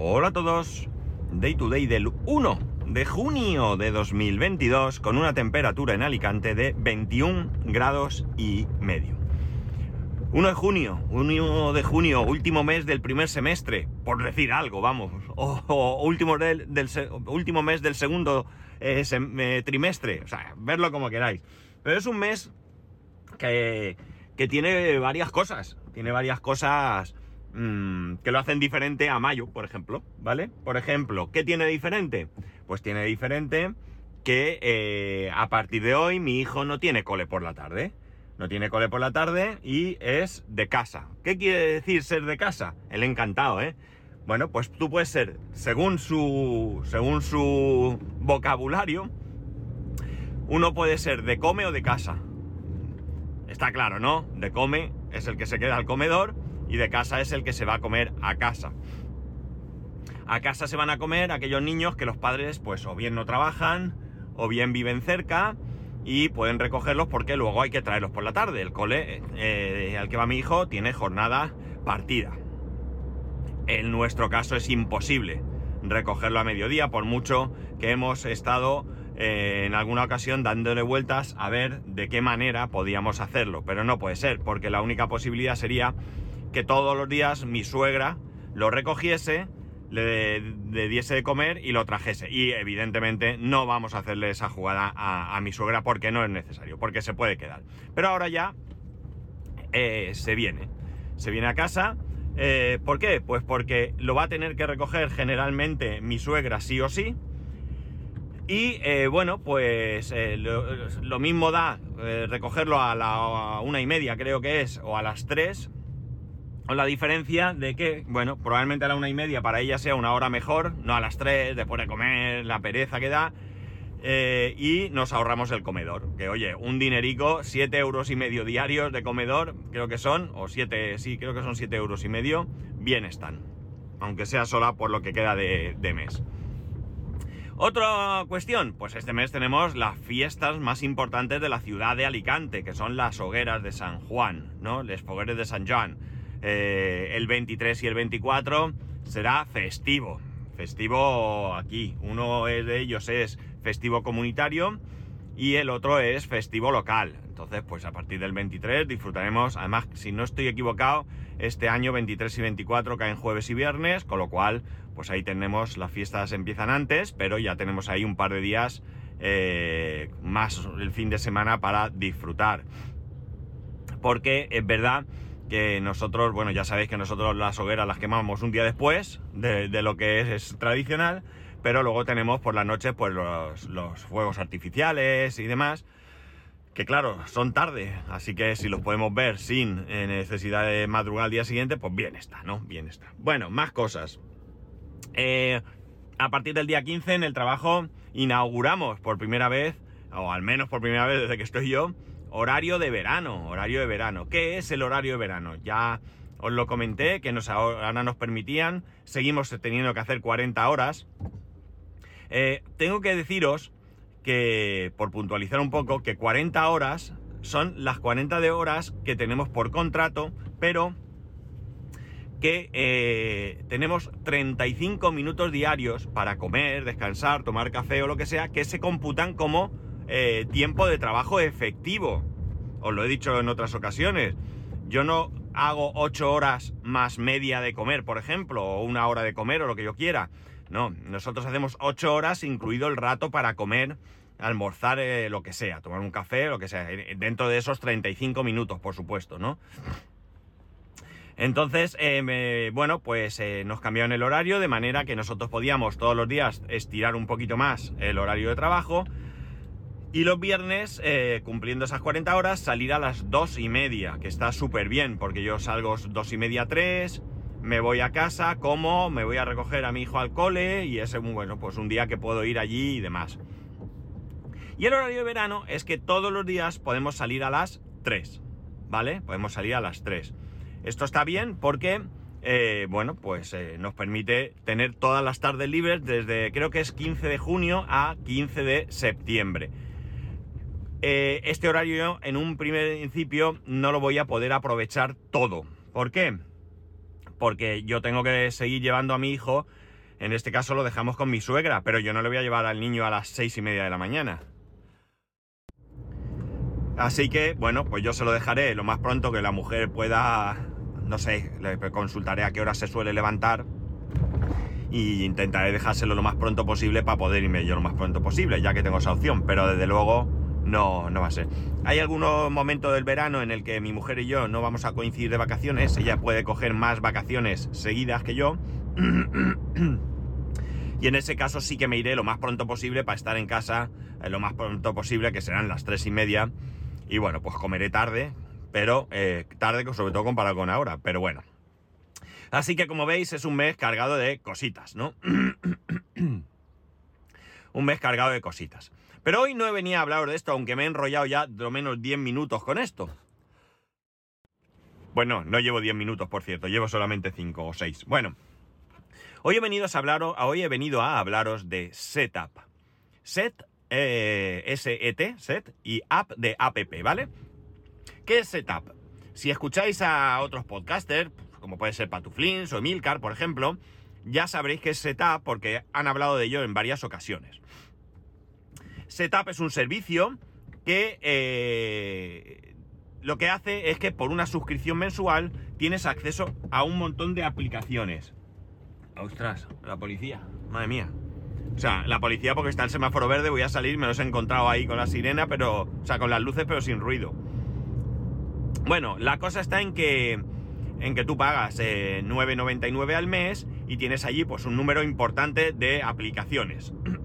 Hola a todos. Day to day del 1 de junio de 2022 con una temperatura en Alicante de 21 grados y medio. 1 de junio, 1 de junio, último mes del primer semestre, por decir algo, vamos, o, último, del, último mes del segundo eh, eh, trimestre, o sea, verlo como queráis. Pero es un mes que, que tiene varias cosas, tiene varias cosas mm, que lo hacen diferente a mayo, por ejemplo, ¿vale? Por ejemplo, ¿qué tiene diferente? Pues tiene diferente que eh, a partir de hoy mi hijo no tiene cole por la tarde. No tiene cole por la tarde y es de casa. ¿Qué quiere decir ser de casa? El encantado, ¿eh? Bueno, pues tú puedes ser, según su, según su vocabulario, uno puede ser de come o de casa. Está claro, ¿no? De come es el que se queda al comedor y de casa es el que se va a comer a casa. A casa se van a comer aquellos niños que los padres pues o bien no trabajan o bien viven cerca y pueden recogerlos porque luego hay que traerlos por la tarde. El cole eh, al que va mi hijo tiene jornada partida. En nuestro caso es imposible recogerlo a mediodía por mucho que hemos estado eh, en alguna ocasión dándole vueltas a ver de qué manera podíamos hacerlo, pero no puede ser, porque la única posibilidad sería que todos los días mi suegra lo recogiese, le, le diese de comer y lo trajese. Y evidentemente no vamos a hacerle esa jugada a, mi suegra porque no es necesario, porque se puede quedar. Pero ahora ya eh, se viene, se viene a casa. Eh, ¿Por qué? Pues porque lo va a tener que recoger generalmente mi suegra sí o sí. Y eh, bueno, pues lo, mismo da recogerlo a la una y media, creo que es, o a las tres. Con la diferencia de que, bueno, probablemente a la una y media para ella sea una hora mejor, no a las tres, después de comer, la pereza que da. eh, y nos ahorramos el comedor. Que oye, un dinerico, siete euros y medio diarios de comedor, creo que son, o siete, sí, creo que son siete euros y medio, bien están. Aunque sea sola por lo que queda de, mes. Otra cuestión, pues este mes tenemos las fiestas más importantes de la ciudad de Alicante, que son las hogueras de San Juan, ¿no? Les fogueres de San Juan. Eh, el 23 y el 24 será festivo. Festivo aquí. Uno de ellos es festivo comunitario y el otro es festivo local. Entonces, pues a partir del 23 disfrutaremos, además, si no estoy equivocado, este año 23 y 24 caen jueves y viernes, con lo cual, pues ahí tenemos, las fiestas empiezan antes, pero ya tenemos ahí un par de días eh, más el fin de semana para disfrutar. Porque es verdad que nosotros, bueno, ya sabéis que nosotros las hogueras las quemamos un día después de, lo que es, es tradicional, pero luego tenemos por la noche pues los, los fuegos artificiales y demás, que claro, son tarde, así que si los podemos ver sin eh, necesidad de madrugar al día siguiente, pues bien está, ¿no? Bien está. Bueno, más cosas. Eh, a partir del día 15 en el trabajo inauguramos por primera vez, o al menos por primera vez desde que estoy yo, horario de verano, horario de verano. ¿Qué es el horario de verano? Ya os lo comenté, que nos, ahora nos permitían, seguimos teniendo que hacer 40 horas. Eh, tengo que deciros que, por puntualizar un poco, que 40 horas son las 40 de horas que tenemos por contrato, pero que eh, tenemos 35 minutos diarios para comer, descansar, tomar café o lo que sea, que se computan como eh, tiempo de trabajo efectivo. Os lo he dicho en otras ocasiones. Yo no hago 8 horas más media de comer, por ejemplo, o una hora de comer o lo que yo quiera. No, nosotros hacemos 8 horas, incluido el rato para comer, almorzar, eh, lo que sea, tomar un café, lo que sea, dentro de esos 35 minutos, por supuesto, ¿no? Entonces, eh, bueno, pues nos cambiaron el horario de manera que nosotros podíamos todos los días estirar un poquito más el horario de trabajo y los viernes, eh, cumpliendo esas 40 horas, salir a las 2 y media, que está súper bien, porque yo salgo 2 y media, 3, me voy a casa, como, me voy a recoger a mi hijo al cole y es un, bueno, pues un día que puedo ir allí y demás. Y el horario de verano es que todos los días podemos salir a las 3, ¿vale? Podemos salir a las 3. Esto está bien porque, eh, bueno, pues eh, nos permite tener todas las tardes libres desde creo que es 15 de junio a 15 de septiembre. Eh, este horario en un primer principio no lo voy a poder aprovechar todo. ¿Por qué? Porque yo tengo que seguir llevando a mi hijo En este caso lo dejamos con mi suegra, pero yo no le voy a llevar al niño a las seis y media de la mañana. Así que, bueno, pues yo se lo dejaré lo más pronto que la mujer pueda, no sé, le consultaré a qué hora se suele levantar y intentaré dejárselo lo más pronto posible para poder irme yo lo más pronto posible, ya que tengo esa opción, pero desde luego no, no va a ser. Hay algunos momentos del verano en el que mi mujer y yo no vamos a coincidir de vacaciones, ella puede coger más vacaciones seguidas que yo. y en ese caso sí que me iré lo más pronto posible para estar en casa eh, lo más pronto posible, que serán las tres y media. Y bueno, pues comeré tarde, pero eh, tarde sobre todo comparado con ahora, pero bueno. Así que como veis es un mes cargado de cositas, ¿no? un mes cargado de cositas. Pero hoy no venía a hablar de esto, aunque me he enrollado ya de lo menos 10 minutos con esto. Bueno, no llevo 10 minutos, por cierto, llevo solamente 5 o 6. Bueno, hoy he venido a hablaros, hoy he venido a hablaros de Setup. Set, eh, S-E-T, Set, y App de App, ¿vale? ¿Qué es Setup? Si escucháis a otros podcasters, como puede ser Patuflins o Emilcar, por ejemplo, ya sabréis que es Setup porque han hablado de ello en varias ocasiones. Setup es un servicio que eh, lo que hace es que por una suscripción mensual tienes acceso a un montón de aplicaciones. Ostras, la policía, madre mía. O sea, la policía porque está el semáforo verde, voy a salir, me los he encontrado ahí con la sirena, pero, o sea, con las luces pero sin ruido. Bueno, la cosa está en que en que tú pagas 9,99 eh, al mes y tienes allí pues un número importante de aplicaciones.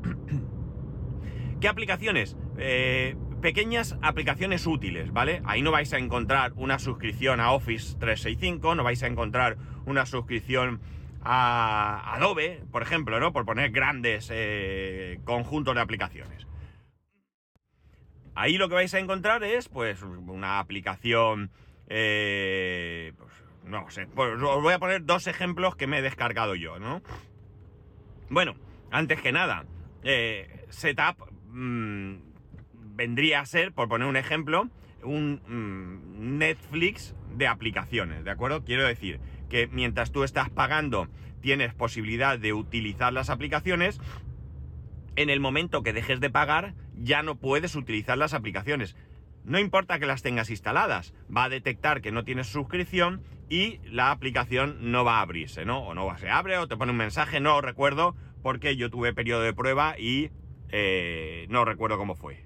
¿Qué aplicaciones? Eh, pequeñas aplicaciones útiles, ¿vale? Ahí no vais a encontrar una suscripción a Office 365, no vais a encontrar una suscripción a Adobe, por ejemplo, ¿no? Por poner grandes eh, conjuntos de aplicaciones. Ahí lo que vais a encontrar es, pues, una aplicación pues, no sé, pues os voy a poner dos ejemplos que me he descargado yo, ¿no? Bueno, antes que nada, eh, Setup mm, vendría a ser, por poner un ejemplo, un mm, Netflix de aplicaciones, ¿de acuerdo? Quiero decir que mientras tú estás pagando tienes posibilidad de utilizar las aplicaciones, en el momento que dejes de pagar ya no puedes utilizar las aplicaciones. No importa que las tengas instaladas, va a detectar que no tienes suscripción y la aplicación no va a abrirse, ¿no? O no se abre o te pone un mensaje, no recuerdo porque yo tuve periodo de prueba y eh, no recuerdo cómo fue.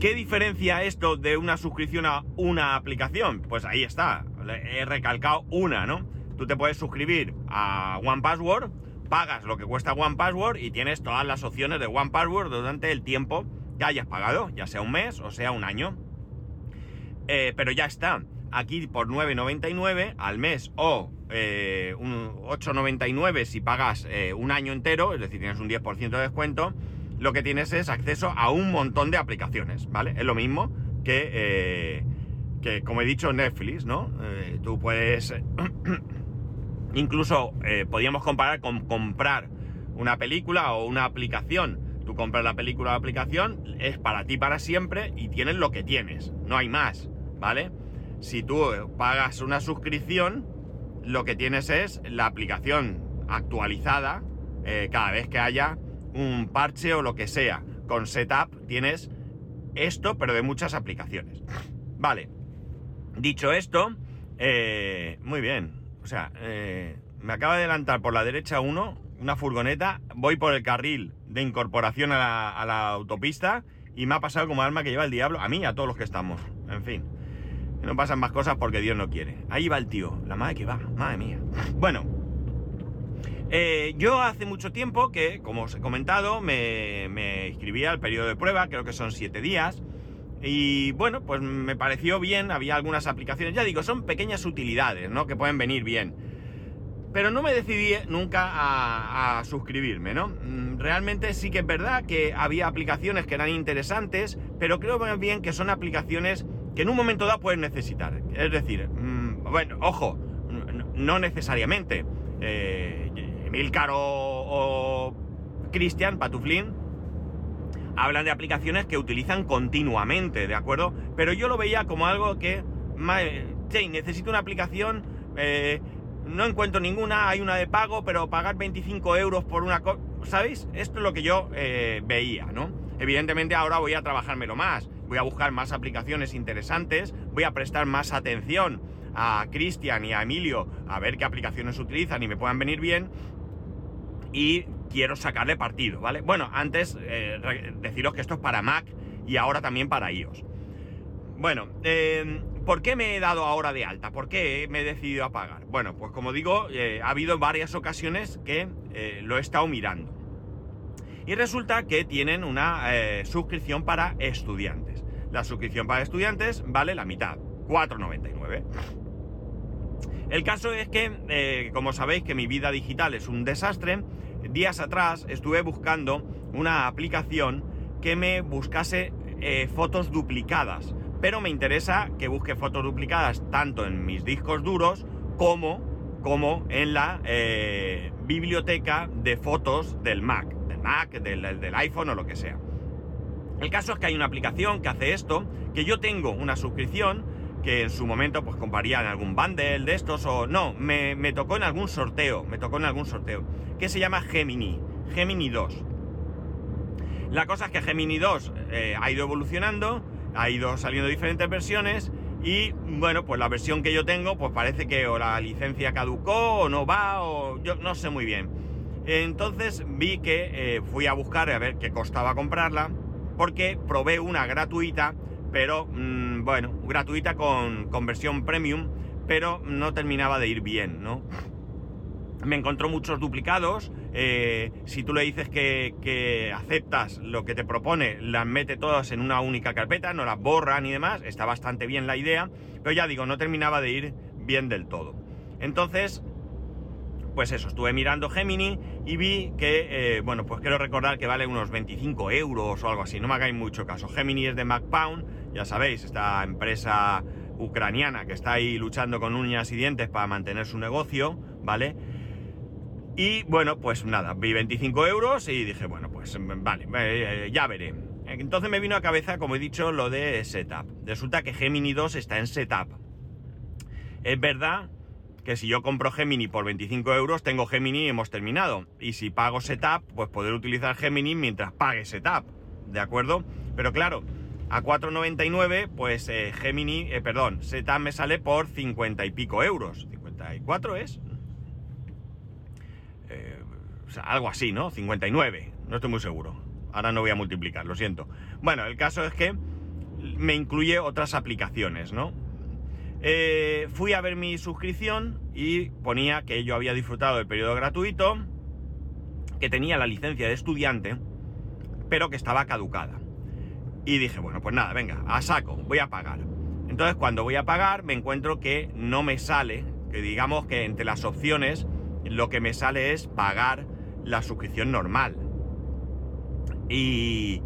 ¿Qué diferencia esto de una suscripción a una aplicación? Pues ahí está, he recalcado una, ¿no? Tú te puedes suscribir a OnePassword, pagas lo que cuesta OnePassword y tienes todas las opciones de OnePassword durante el tiempo que hayas pagado, ya sea un mes o sea un año. Eh, pero ya está. Aquí por 9,99 al mes o eh, 8,99 si pagas eh, un año entero, es decir, tienes un 10% de descuento, lo que tienes es acceso a un montón de aplicaciones, ¿vale? Es lo mismo que, eh, que como he dicho, Netflix, ¿no? tú puedes... incluso podríamos comparar con comprar una película o una aplicación Tú compras la película o la aplicación, es para ti para siempre y tienes lo que tienes, no hay más, ¿vale? Si tú pagas una suscripción, lo que tienes es la aplicación actualizada eh, cada vez que haya un parche o lo que sea. Con Setup tienes esto, pero de muchas aplicaciones. Vale. Dicho esto, eh, muy bien. O sea, eh, me acaba de adelantar por la derecha uno, una furgoneta, voy por el carril de incorporación a la, autopista y me ha pasado como alma que lleva el diablo, a mí y a todos los que estamos. En fin, no pasan más cosas porque Dios no quiere. Ahí va el tío, la madre que va, madre mía. Bueno, eh, yo hace mucho tiempo que, como os he comentado, me, me inscribí al periodo de prueba, creo que son siete días. Y bueno, pues me pareció bien, había algunas aplicaciones, ya digo, son pequeñas utilidades, ¿no? Que pueden venir bien. Pero no me decidí nunca a, suscribirme, ¿no? Mm, realmente sí que es verdad que había aplicaciones que eran interesantes, pero creo más bien que son aplicaciones que en un momento dado puedes necesitar. Es decir, mm, bueno, ojo, no necesariamente. Eh, Emilcar o, Cristian Patuflin hablan de aplicaciones que utilizan continuamente, ¿de acuerdo? Pero yo lo veía como algo que, sí, necesito una aplicación... Eh, no encuentro ninguna, hay una de pago, pero pagar 25 euros por una cosa, ¿sabéis? Esto es lo que yo eh, veía, ¿no? Evidentemente ahora voy a trabajármelo más, voy a buscar más aplicaciones interesantes, voy a prestar más atención a Cristian y a Emilio a ver qué aplicaciones utilizan y me puedan venir bien y quiero sacarle partido, ¿vale? Bueno, antes eh, deciros que esto es para Mac y ahora también para iOS. Bueno, eh, ¿Por qué me he dado ahora de alta? ¿Por qué me he decidido a pagar? Bueno, pues como digo, eh, ha habido varias ocasiones que eh, lo he estado mirando. Y resulta que tienen una suscripción para estudiantes. La suscripción para estudiantes vale la mitad, 4,99. El caso es que, como sabéis que mi vida digital es un desastre, días atrás estuve buscando una aplicación que me buscase fotos duplicadas pero me interesa que busque fotos duplicadas tanto en mis discos duros como, como en la eh, biblioteca de fotos del Mac, del Mac, del, del iPhone o lo que sea. El caso es que hay una aplicación que hace esto, que yo tengo una suscripción, que en su momento pues compraría en algún bundle de estos o no, me, tocó en algún sorteo, me tocó en algún sorteo, que se llama Gemini, Gemini 2. La cosa es que Gemini 2 eh, ha ido evolucionando, ha ido saliendo diferentes versiones y bueno, pues la versión que yo tengo, pues parece que o la licencia caducó o no va o yo no sé muy bien. Entonces vi que eh, fui a buscar a ver qué costaba comprarla porque probé una gratuita, pero mm, bueno, gratuita con, con versión premium, pero no terminaba de ir bien, ¿no? me encontró muchos duplicados. Eh, si tú le dices que, aceptas lo que te propone, las mete todas en una única carpeta, no las borra ni demás. Está bastante bien la idea, pero ya digo, no terminaba de ir bien del todo. Entonces, pues eso, estuve mirando Gemini y vi que, eh, bueno, pues quiero recordar que vale unos 25 euros o algo así, no me hagáis mucho caso. Gemini es de MacPound, ya sabéis, esta empresa ucraniana que está ahí luchando con uñas y dientes para mantener su negocio, ¿vale? Y bueno, pues nada, vi 25 euros y dije, bueno, pues vale, eh, ya veré. Entonces me vino a cabeza, como he dicho, lo de Setup. Resulta que Gemini 2 está en Setup. Es verdad que si yo compro Gemini por 25 euros, tengo Gemini y hemos terminado. Y si pago Setup, pues poder utilizar Gemini mientras pague Setup. ¿De acuerdo? Pero claro, a 4,99, pues eh, Gemini, eh, perdón, Setup me sale por 50 y pico euros. ¿54 es? o sea, algo así, ¿no? 59, no estoy muy seguro. Ahora no voy a multiplicar, lo siento. Bueno, el caso es que me incluye otras aplicaciones, ¿no? Eh, fui a ver mi suscripción y ponía que yo había disfrutado del periodo gratuito, que tenía la licencia de estudiante, pero que estaba caducada. Y dije, bueno, pues nada, venga, a saco, voy a pagar. Entonces cuando voy a pagar me encuentro que no me sale, que digamos que entre las opciones lo que me sale es pagar la suscripción normal. Y,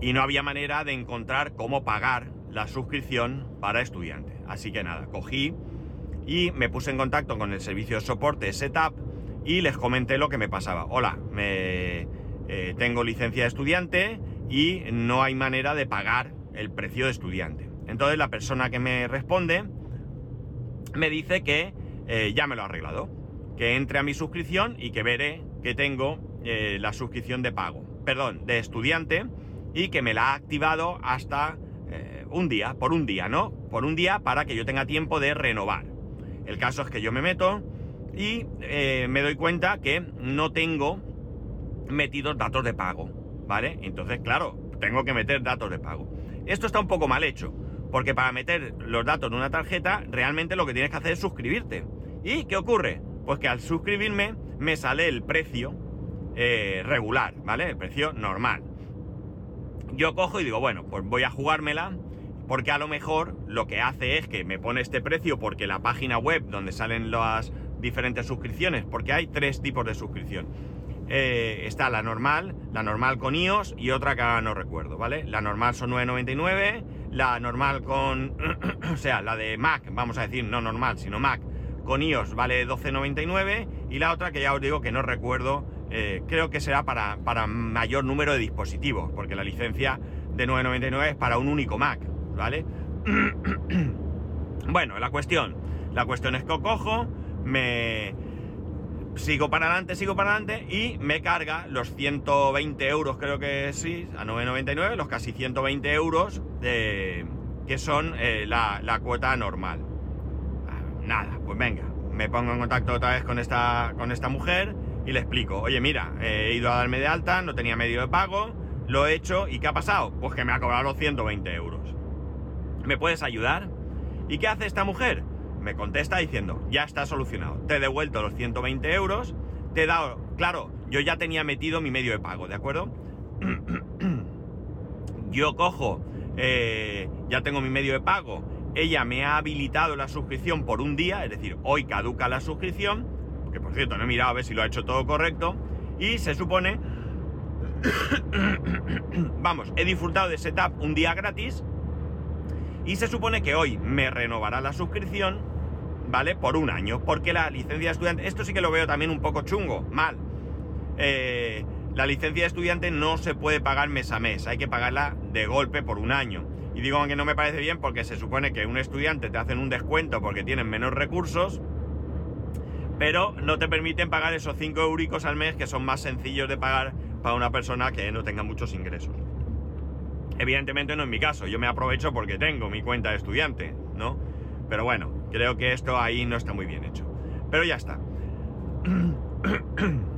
y no había manera de encontrar cómo pagar la suscripción para estudiante. Así que nada, cogí y me puse en contacto con el servicio de soporte Setup y les comenté lo que me pasaba. Hola, me, eh, tengo licencia de estudiante y no hay manera de pagar el precio de estudiante. Entonces la persona que me responde me dice que eh, ya me lo ha arreglado, que entre a mi suscripción y que veré que tengo eh, la suscripción de pago, perdón, de estudiante y que me la ha activado hasta eh, un día, por un día, ¿no? Por un día para que yo tenga tiempo de renovar. El caso es que yo me meto y eh, me doy cuenta que no tengo metidos datos de pago, ¿vale? Entonces, claro, tengo que meter datos de pago. Esto está un poco mal hecho, porque para meter los datos en una tarjeta, realmente lo que tienes que hacer es suscribirte. ¿Y qué ocurre? Pues que al suscribirme me sale el precio eh, regular, ¿vale? El precio normal. Yo cojo y digo, bueno, pues voy a jugármela porque a lo mejor lo que hace es que me pone este precio porque la página web donde salen las diferentes suscripciones, porque hay tres tipos de suscripción. Eh, está la normal, la normal con iOS y otra que no recuerdo, ¿vale? La normal son 9.99, la normal con, o sea, la de Mac, vamos a decir, no normal, sino Mac, con iOS vale 12,99 y la otra que ya os digo que no recuerdo, eh, creo que será para, para, mayor número de dispositivos, porque la licencia de 9,99 es para un único Mac, ¿vale? bueno, la cuestión, la cuestión es que cojo, me sigo para adelante, sigo para adelante y me carga los 120 euros, creo que sí, a 9,99, los casi 120 euros de, que son eh, la, la, cuota normal. Ah, nada, pues venga, me pongo en contacto otra vez con esta, con esta mujer y le explico, oye mira, he ido a darme de alta, no tenía medio de pago, lo he hecho y ¿qué ha pasado? Pues que me ha cobrado los 120 euros. ¿Me puedes ayudar? ¿Y qué hace esta mujer? Me contesta diciendo, ya está solucionado, te he devuelto los 120 euros, te he dado, claro, yo ya tenía metido mi medio de pago, ¿de acuerdo? yo cojo, eh, ya tengo mi medio de pago, ella me ha habilitado la suscripción por un día, es decir, hoy caduca la suscripción, que por cierto no he mirado a ver si lo ha hecho todo correcto, y se supone, vamos, he disfrutado de setup un día gratis, y se supone que hoy me renovará la suscripción, ¿vale? Por un año, porque la licencia de estudiante, esto sí que lo veo también un poco chungo, mal. Eh, la licencia de estudiante no se puede pagar mes a mes, hay que pagarla de golpe por un año. Y digo que no me parece bien porque se supone que un estudiante te hacen un descuento porque tienen menos recursos, pero no te permiten pagar esos 5 euricos al mes que son más sencillos de pagar para una persona que no tenga muchos ingresos. Evidentemente no en mi caso, yo me aprovecho porque tengo mi cuenta de estudiante, ¿no? Pero bueno, creo que esto ahí no está muy bien hecho. Pero ya está.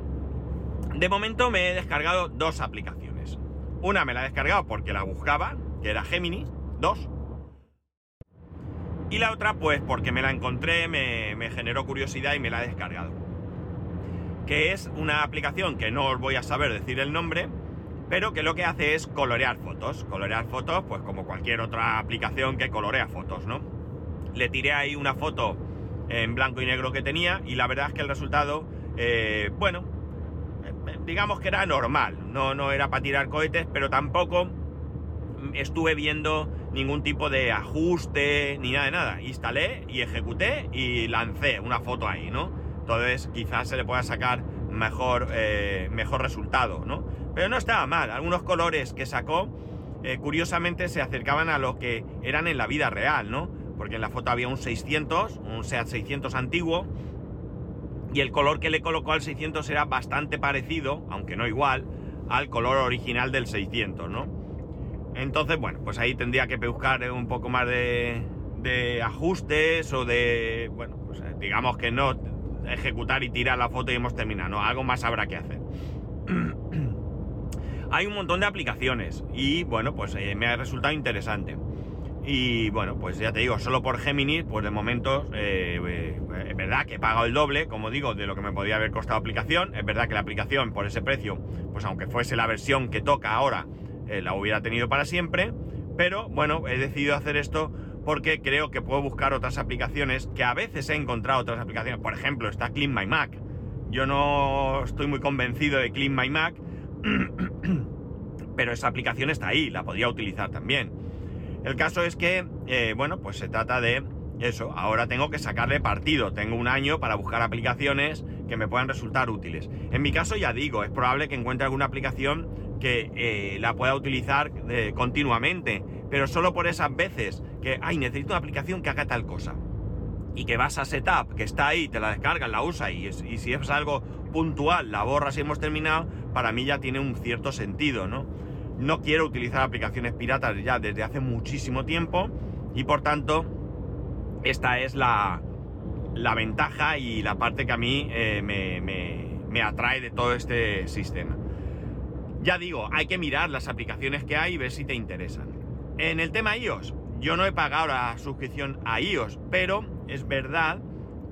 De momento me he descargado dos aplicaciones. Una me la he descargado porque la buscaba, que era Gemini, dos. Y la otra, pues porque me la encontré, me, generó curiosidad y me la he descargado. Que es una aplicación que no os voy a saber decir el nombre, pero que lo que hace es colorear fotos. Colorear fotos, pues como cualquier otra aplicación que colorea fotos, ¿no? Le tiré ahí una foto en blanco y negro que tenía y la verdad es que el resultado, eh, bueno, digamos que era normal. No, no era para tirar cohetes, pero tampoco estuve viendo ningún tipo de ajuste ni nada de nada. Instalé y ejecuté y lancé una foto ahí, ¿no? Entonces quizás se le pueda sacar mejor, eh, mejor resultado, ¿no? Pero no estaba mal. Algunos colores que sacó, eh, curiosamente, se acercaban a lo que eran en la vida real, ¿no? Porque en la foto había un 600, un SEAT 600 antiguo, y el color que le colocó al 600 era bastante parecido, aunque no igual, al color original del 600, ¿no? Entonces, bueno, pues ahí tendría que buscar un poco más de, ajustes o de, bueno, pues eh, digamos que no ejecutar y tirar la foto y hemos terminado, no, algo más habrá que hacer. Hay un montón de aplicaciones y bueno, pues eh, me ha resultado interesante. Y bueno, pues ya te digo, solo por Gemini, pues de momento eh, eh, es verdad que he pagado el doble, como digo, de lo que me podría haber costado aplicación. Es verdad que la aplicación por ese precio, pues aunque fuese la versión que toca ahora, la hubiera tenido para siempre. Pero bueno, he decidido hacer esto porque creo que puedo buscar otras aplicaciones que a veces he encontrado otras aplicaciones. Por ejemplo, está Clean My Mac. Yo no estoy muy convencido de Clean My Mac, pero esa aplicación está ahí, la podría utilizar también. El caso es que, eh, bueno, pues se trata de eso. Ahora tengo que sacarle partido. Tengo un año para buscar aplicaciones que me puedan resultar útiles. En mi caso, ya digo, es probable que encuentre alguna aplicación que eh, la pueda utilizar eh, continuamente, pero solo por esas veces que, ay, necesito una aplicación que haga tal cosa. Y que vas a Setup, que está ahí, te la descargas, la usas y, si es algo puntual, la borras y hemos terminado, para mí ya tiene un cierto sentido, ¿no? No quiero utilizar aplicaciones piratas ya desde hace muchísimo tiempo y por tanto esta es la, la ventaja y la parte que a mí eh, me, me, me atrae de todo este sistema. Ya digo, hay que mirar las aplicaciones que hay y ver si te interesan. En el tema iOS, yo no he pagado la suscripción a iOS, pero es verdad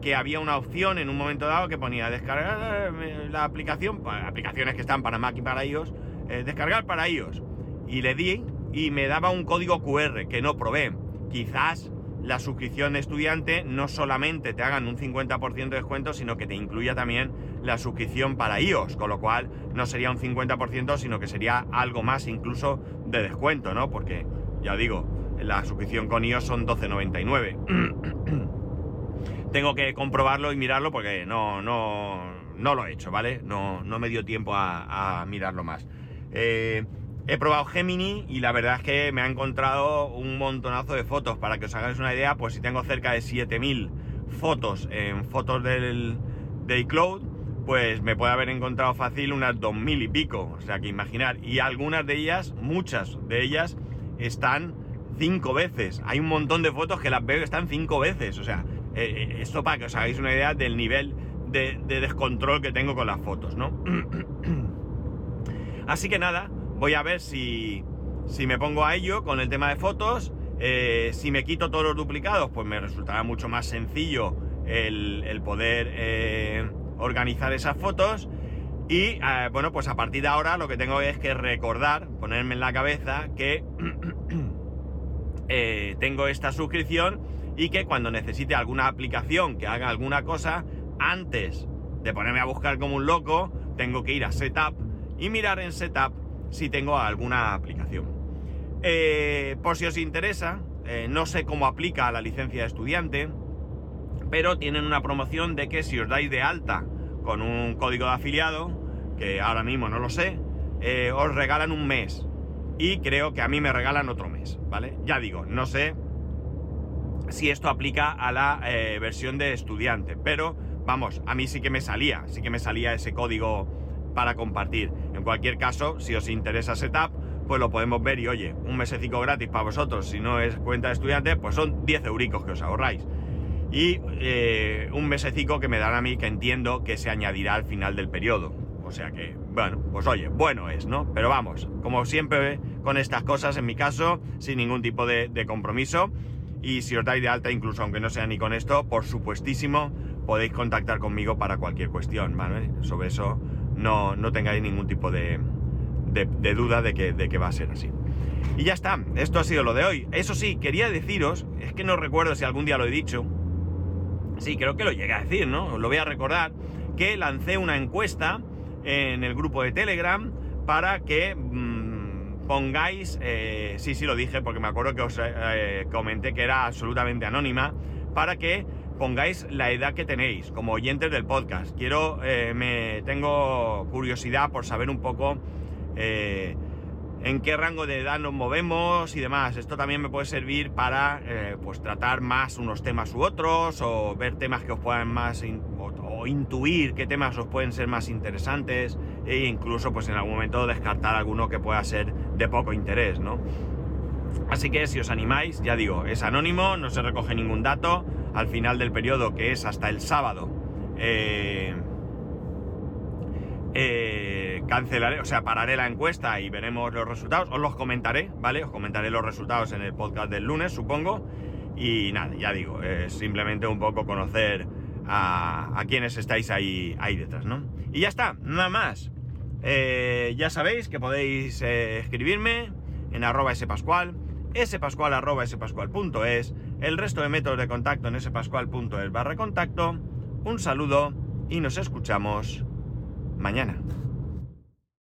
que había una opción en un momento dado que ponía descargar eh, la aplicación, aplicaciones que están para Mac y para iOS, eh, descargar para iOS. Y le di y me daba un código QR que no probé. Quizás la suscripción de estudiante no solamente te hagan un 50% de descuento, sino que te incluya también la suscripción para iOS, con lo cual no sería un 50%, sino que sería algo más incluso de descuento, ¿no? Porque, ya digo, la suscripción con iOS son 12,99. Tengo que comprobarlo y mirarlo porque no, no, no lo he hecho, ¿vale? No, no me dio tiempo a, mirarlo más. Eh, he probado Gemini y la verdad es que me ha encontrado un montonazo de fotos. Para que os hagáis una idea, pues si tengo cerca de 7000 fotos en fotos del, del iCloud, pues me puede haber encontrado fácil unas 2000 y pico. O sea que imaginar. Y algunas de ellas, muchas de ellas, están cinco veces. Hay un montón de fotos que las veo que están cinco veces. O sea, eh, eh, esto para que os hagáis una idea del nivel de, descontrol que tengo con las fotos, ¿no? Así que nada, voy a ver si, si me pongo a ello con el tema de fotos. Eh, si me quito todos los duplicados, pues me resultará mucho más sencillo el, poder organizar esas fotos. Y bueno, pues a partir de ahora lo que tengo es que recordar, ponerme en la cabeza que tengo esta suscripción y que cuando necesite alguna aplicación que haga alguna cosa, antes de ponerme a buscar como un loco, tengo que ir a Setup y mirar en Setup si tengo alguna aplicación. Eh, por si os interesa, eh, no sé cómo aplica la licencia de estudiante, pero tienen una promoción de que si os dais de alta con un código de afiliado, que ahora mismo no lo sé, eh, os regalan un mes. Y creo que a mí me regalan otro mes, ¿vale? Ya digo, no sé si esto aplica a la eh, versión de estudiante. Pero, vamos, a mí sí que me salía, sí que me salía ese código para compartir. En cualquier caso, si os interesa Setup, pues lo podemos ver y oye, un mesecito gratis para vosotros, si no es cuenta de estudiante, pues son 10 euricos que os ahorráis. Y eh, un mesecito que me dan a mí que entiendo que se añadirá al final del periodo. O sea que, bueno, pues oye, bueno es, ¿no? Pero vamos, como siempre con estas cosas, en mi caso, sin ningún tipo de compromiso. Y si os dais de alta, incluso aunque no sea ni con esto, por supuestísimo, podéis contactar conmigo para cualquier cuestión, ¿vale? Sobre eso no, no tengáis ningún tipo de, de, duda de que, de que va a ser así. Y ya está, esto ha sido lo de hoy. Eso sí, quería deciros, es que no recuerdo si algún día lo he dicho, sí, creo que lo llegué a decir, ¿no? Os lo voy a recordar, que lancé una encuesta en el grupo de Telegram para que... Mm, pongáis, eh, sí, sí lo dije porque me acuerdo que os eh, comenté que era absolutamente anónima, para que pongáis la edad que tenéis como oyentes del podcast. Quiero, eh, me tengo curiosidad por saber un poco en qué rango de edad nos movemos y demás. Esto también me puede servir para pues tratar más unos temas u otros o ver temas que os puedan más o, intuir qué temas os pueden ser más interesantes e incluso pues en algún momento descartar alguno que pueda ser de poco interés, ¿no? Así que si os animáis, ya digo, es anónimo, no se recoge ningún dato. Al final del periodo, que es hasta el sábado, eh, eh, cancelaré, o sea, pararé la encuesta y veremos los resultados. Os los comentaré, ¿vale? Os comentaré los resultados en el podcast del lunes, supongo. Y nada, ya digo, es simplemente un poco conocer a, quienes estáis ahí, ahí detrás, ¿no? Y ya está, nada más. Eh, ya sabéis que podéis eh, escribirme en arroba spascual, spascual arroba spascual.es, el resto de métodos de contacto en spascual.es barra contacto. Un saludo y nos escuchamos mañana.